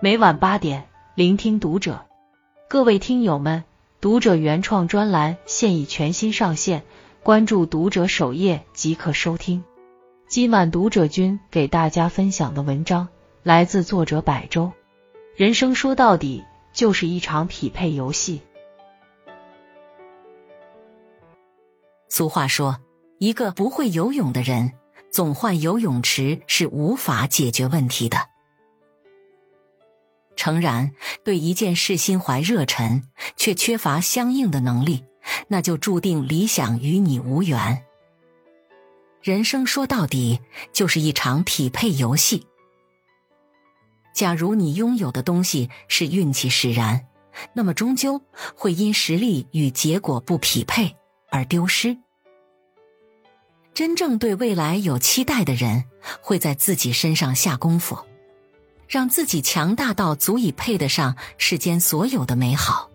每晚八点，聆听读者。各位听友们，读者原创专栏现已全新上线，关注读者首页即可收听。今晚读者君给大家分享的文章来自作者百周。人生说到底就是一场匹配游戏。俗话说，一个不会游泳的人，总换游泳池是无法解决问题的。诚然，对一件事心怀热忱，却缺乏相应的能力，那就注定理想与你无缘。人生说到底就是一场匹配游戏。假如你拥有的东西是运气使然，那么终究会因实力与结果不匹配而丢失。真正对未来有期待的人，会在自己身上下功夫。让自己强大到足以配得上世间所有的美好。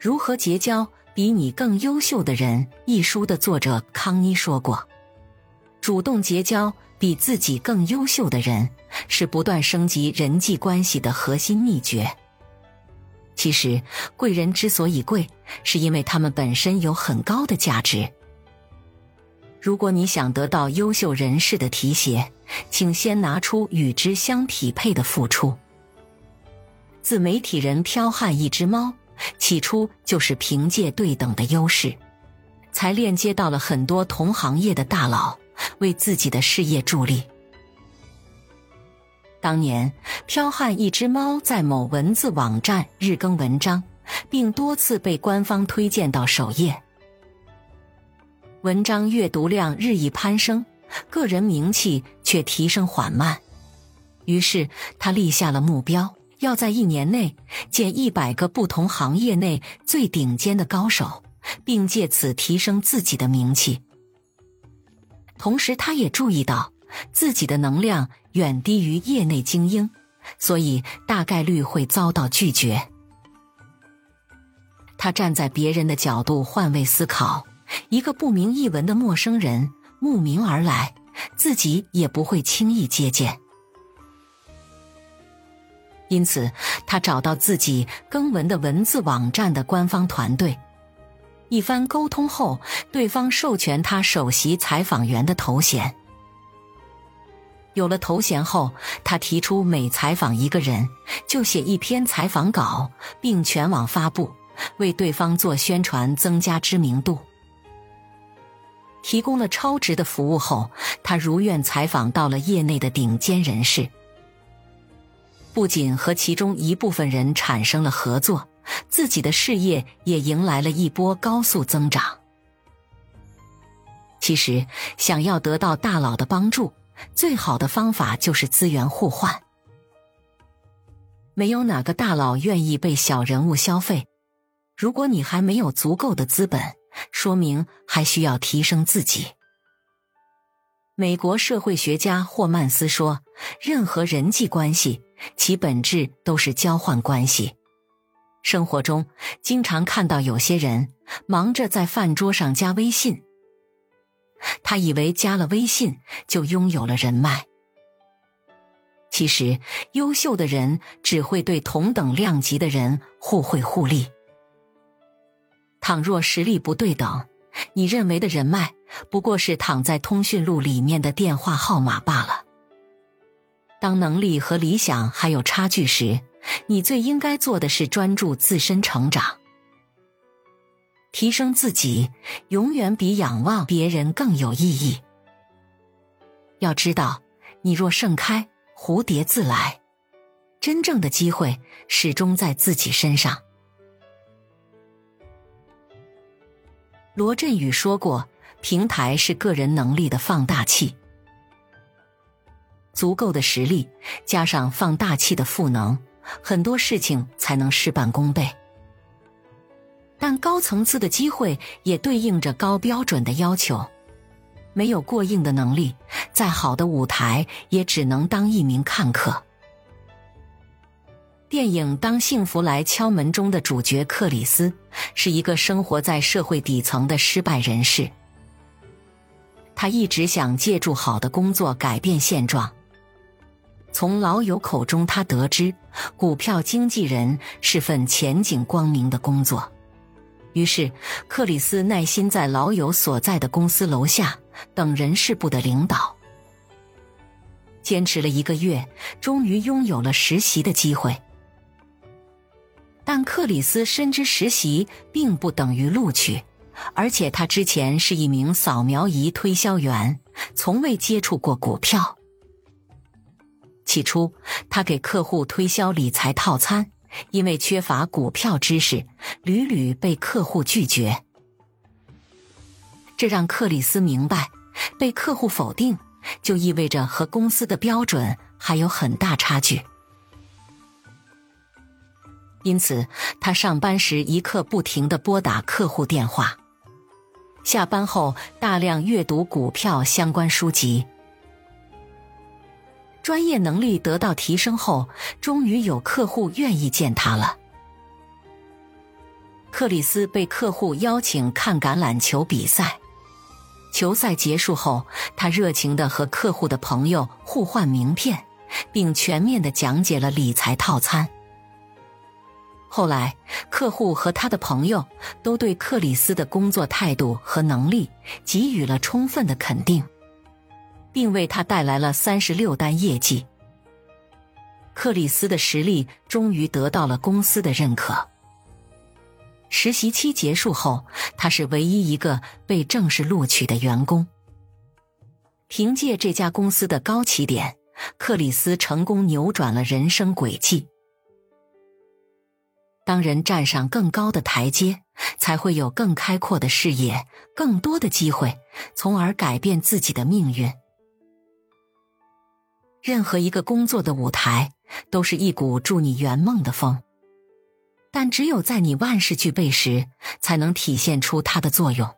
如何结交比你更优秀的人？一书的作者康妮说过：“主动结交比自己更优秀的人，是不断升级人际关系的核心秘诀。”其实，贵人之所以贵，是因为他们本身有很高的价值。如果你想得到优秀人士的提携，请先拿出与之相匹配的付出。自媒体人剽悍一只猫，起初就是凭借对等的优势，才链接到了很多同行业的大佬，为自己的事业助力。当年，剽悍一只猫在某文字网站日更文章，并多次被官方推荐到首页。文章阅读量日益攀升，个人名气却提升缓慢。于是他立下了目标，要在一年内见一百个不同行业内最顶尖的高手，并借此提升自己的名气。同时，他也注意到自己的能量远低于业内精英，所以大概率会遭到拒绝。他站在别人的角度换位思考。一个不明一文的陌生人慕名而来，自己也不会轻易接见。因此，他找到自己更文的文字网站的官方团队，一番沟通后，对方授权他首席采访员的头衔。有了头衔后，他提出每采访一个人就写一篇采访稿，并全网发布，为对方做宣传，增加知名度。提供了超值的服务后，他如愿采访到了业内的顶尖人士，不仅和其中一部分人产生了合作，自己的事业也迎来了一波高速增长。其实，想要得到大佬的帮助，最好的方法就是资源互换。没有哪个大佬愿意被小人物消费。如果你还没有足够的资本，说明还需要提升自己。美国社会学家霍曼斯说：“任何人际关系，其本质都是交换关系。”生活中经常看到有些人忙着在饭桌上加微信，他以为加了微信就拥有了人脉。其实，优秀的人只会对同等量级的人互惠互利。倘若实力不对等，你认为的人脉不过是躺在通讯录里面的电话号码罢了。当能力和理想还有差距时，你最应该做的是专注自身成长，提升自己，永远比仰望别人更有意义。要知道，你若盛开，蝴蝶自来，真正的机会始终在自己身上。罗振宇说过：“平台是个人能力的放大器，足够的实力加上放大器的赋能，很多事情才能事半功倍。但高层次的机会也对应着高标准的要求，没有过硬的能力，再好的舞台也只能当一名看客。”电影《当幸福来敲门》中的主角克里斯是一个生活在社会底层的失败人士，他一直想借助好的工作改变现状。从老友口中，他得知股票经纪人是份前景光明的工作。于是，克里斯耐心在老友所在的公司楼下等人事部的领导。坚持了一个月，终于拥有了实习的机会。但克里斯深知实习并不等于录取，而且他之前是一名扫描仪推销员，从未接触过股票。起初，他给客户推销理财套餐。因为缺乏股票知识，屡屡被客户拒绝，这让克里斯明白，被客户否定就意味着和公司的标准还有很大差距。因此，他上班时一刻不停的拨打客户电话，下班后大量阅读股票相关书籍。专业能力得到提升后，终于有客户愿意见他了。克里斯被客户邀请看橄榄球比赛，球赛结束后，他热情的和客户的朋友互换名片，并全面的讲解了理财套餐。后来，客户和他的朋友都对克里斯的工作态度和能力给予了充分的肯定。并为他带来了三十六单业绩。克里斯的实力终于得到了公司的认可。实习期结束后，他是唯一一个被正式录取的员工。凭借这家公司的高起点，克里斯成功扭转了人生轨迹。当人站上更高的台阶，才会有更开阔的视野、更多的机会，从而改变自己的命运。任何一个工作的舞台，都是一股助你圆梦的风，但只有在你万事俱备时，才能体现出它的作用。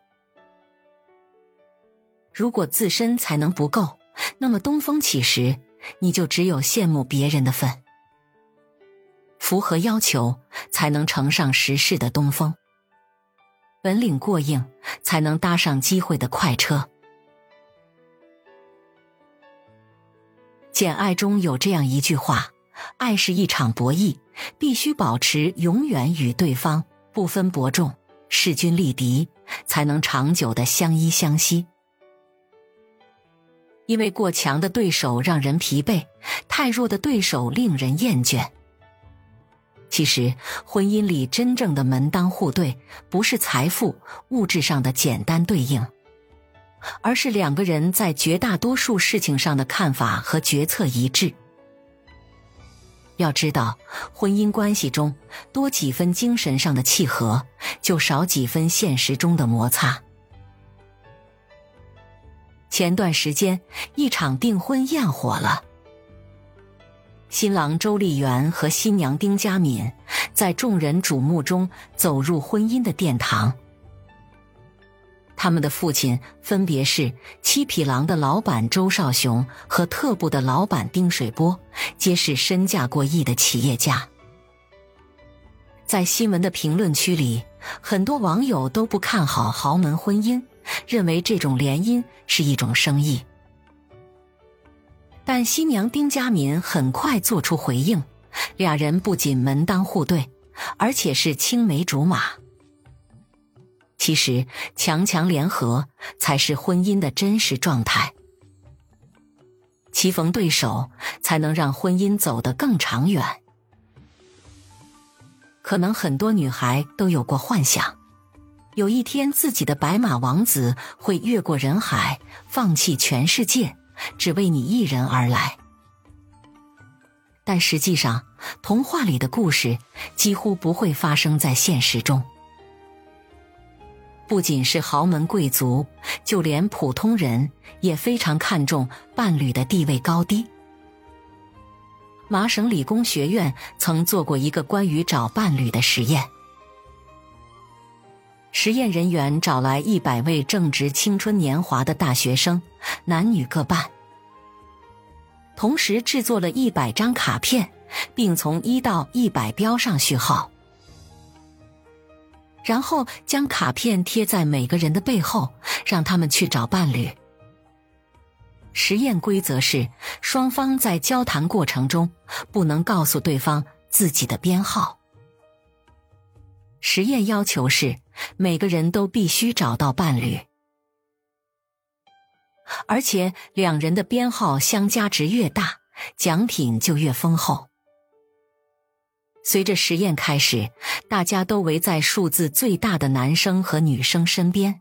如果自身才能不够，那么东风起时，你就只有羡慕别人的份。符合要求，才能乘上时势的东风；本领过硬，才能搭上机会的快车。《简爱》中有这样一句话：“爱是一场博弈，必须保持永远与对方不分伯仲、势均力敌，才能长久的相依相惜。因为过强的对手让人疲惫，太弱的对手令人厌倦。其实，婚姻里真正的门当户对，不是财富、物质上的简单对应。”而是两个人在绝大多数事情上的看法和决策一致。要知道，婚姻关系中多几分精神上的契合，就少几分现实中的摩擦。前段时间，一场订婚宴火了。新郎周丽媛和新娘丁佳敏在众人瞩目中走入婚姻的殿堂。他们的父亲分别是七匹狼的老板周少雄和特步的老板丁水波，皆是身价过亿的企业家。在新闻的评论区里，很多网友都不看好豪门婚姻，认为这种联姻是一种生意。但新娘丁佳敏很快做出回应，俩人不仅门当户对，而且是青梅竹马。其实，强强联合才是婚姻的真实状态。棋逢对手，才能让婚姻走得更长远。可能很多女孩都有过幻想，有一天自己的白马王子会越过人海，放弃全世界，只为你一人而来。但实际上，童话里的故事几乎不会发生在现实中。不仅是豪门贵族，就连普通人也非常看重伴侣的地位高低。麻省理工学院曾做过一个关于找伴侣的实验，实验人员找来一百位正值青春年华的大学生，男女各半，同时制作了一百张卡片，并从一到一百标上序号。然后将卡片贴在每个人的背后，让他们去找伴侣。实验规则是，双方在交谈过程中不能告诉对方自己的编号。实验要求是，每个人都必须找到伴侣，而且两人的编号相加值越大，奖品就越丰厚。随着实验开始，大家都围在数字最大的男生和女生身边。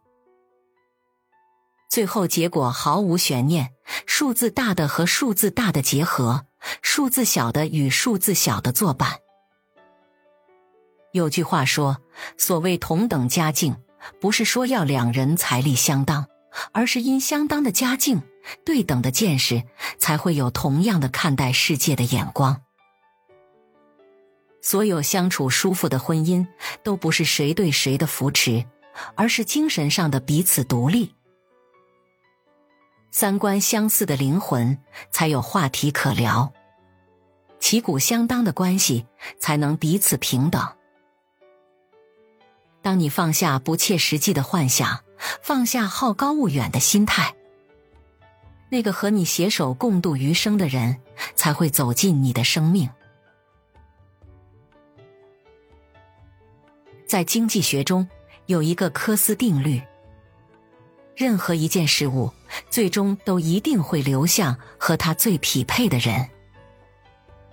最后结果毫无悬念：数字大的和数字大的结合，数字小的与数字小的作伴。有句话说：“所谓同等家境，不是说要两人财力相当，而是因相当的家境、对等的见识，才会有同样的看待世界的眼光。”所有相处舒服的婚姻，都不是谁对谁的扶持，而是精神上的彼此独立。三观相似的灵魂才有话题可聊，旗鼓相当的关系才能彼此平等。当你放下不切实际的幻想，放下好高骛远的心态，那个和你携手共度余生的人才会走进你的生命。在经济学中，有一个科斯定律：任何一件事物，最终都一定会流向和它最匹配的人。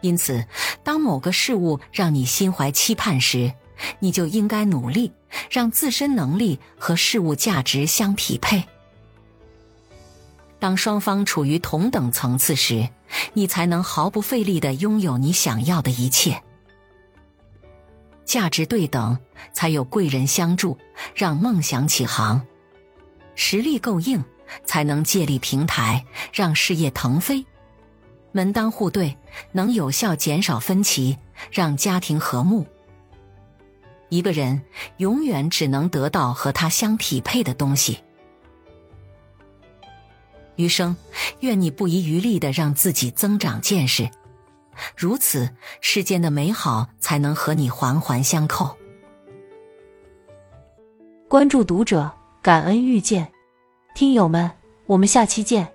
因此，当某个事物让你心怀期盼时，你就应该努力让自身能力和事物价值相匹配。当双方处于同等层次时，你才能毫不费力的拥有你想要的一切。价值对等，才有贵人相助，让梦想起航；实力够硬，才能借力平台，让事业腾飞；门当户对，能有效减少分歧，让家庭和睦。一个人永远只能得到和他相匹配的东西。余生，愿你不遗余力的让自己增长见识。如此，世间的美好才能和你环环相扣。关注读者，感恩遇见，听友们，我们下期见。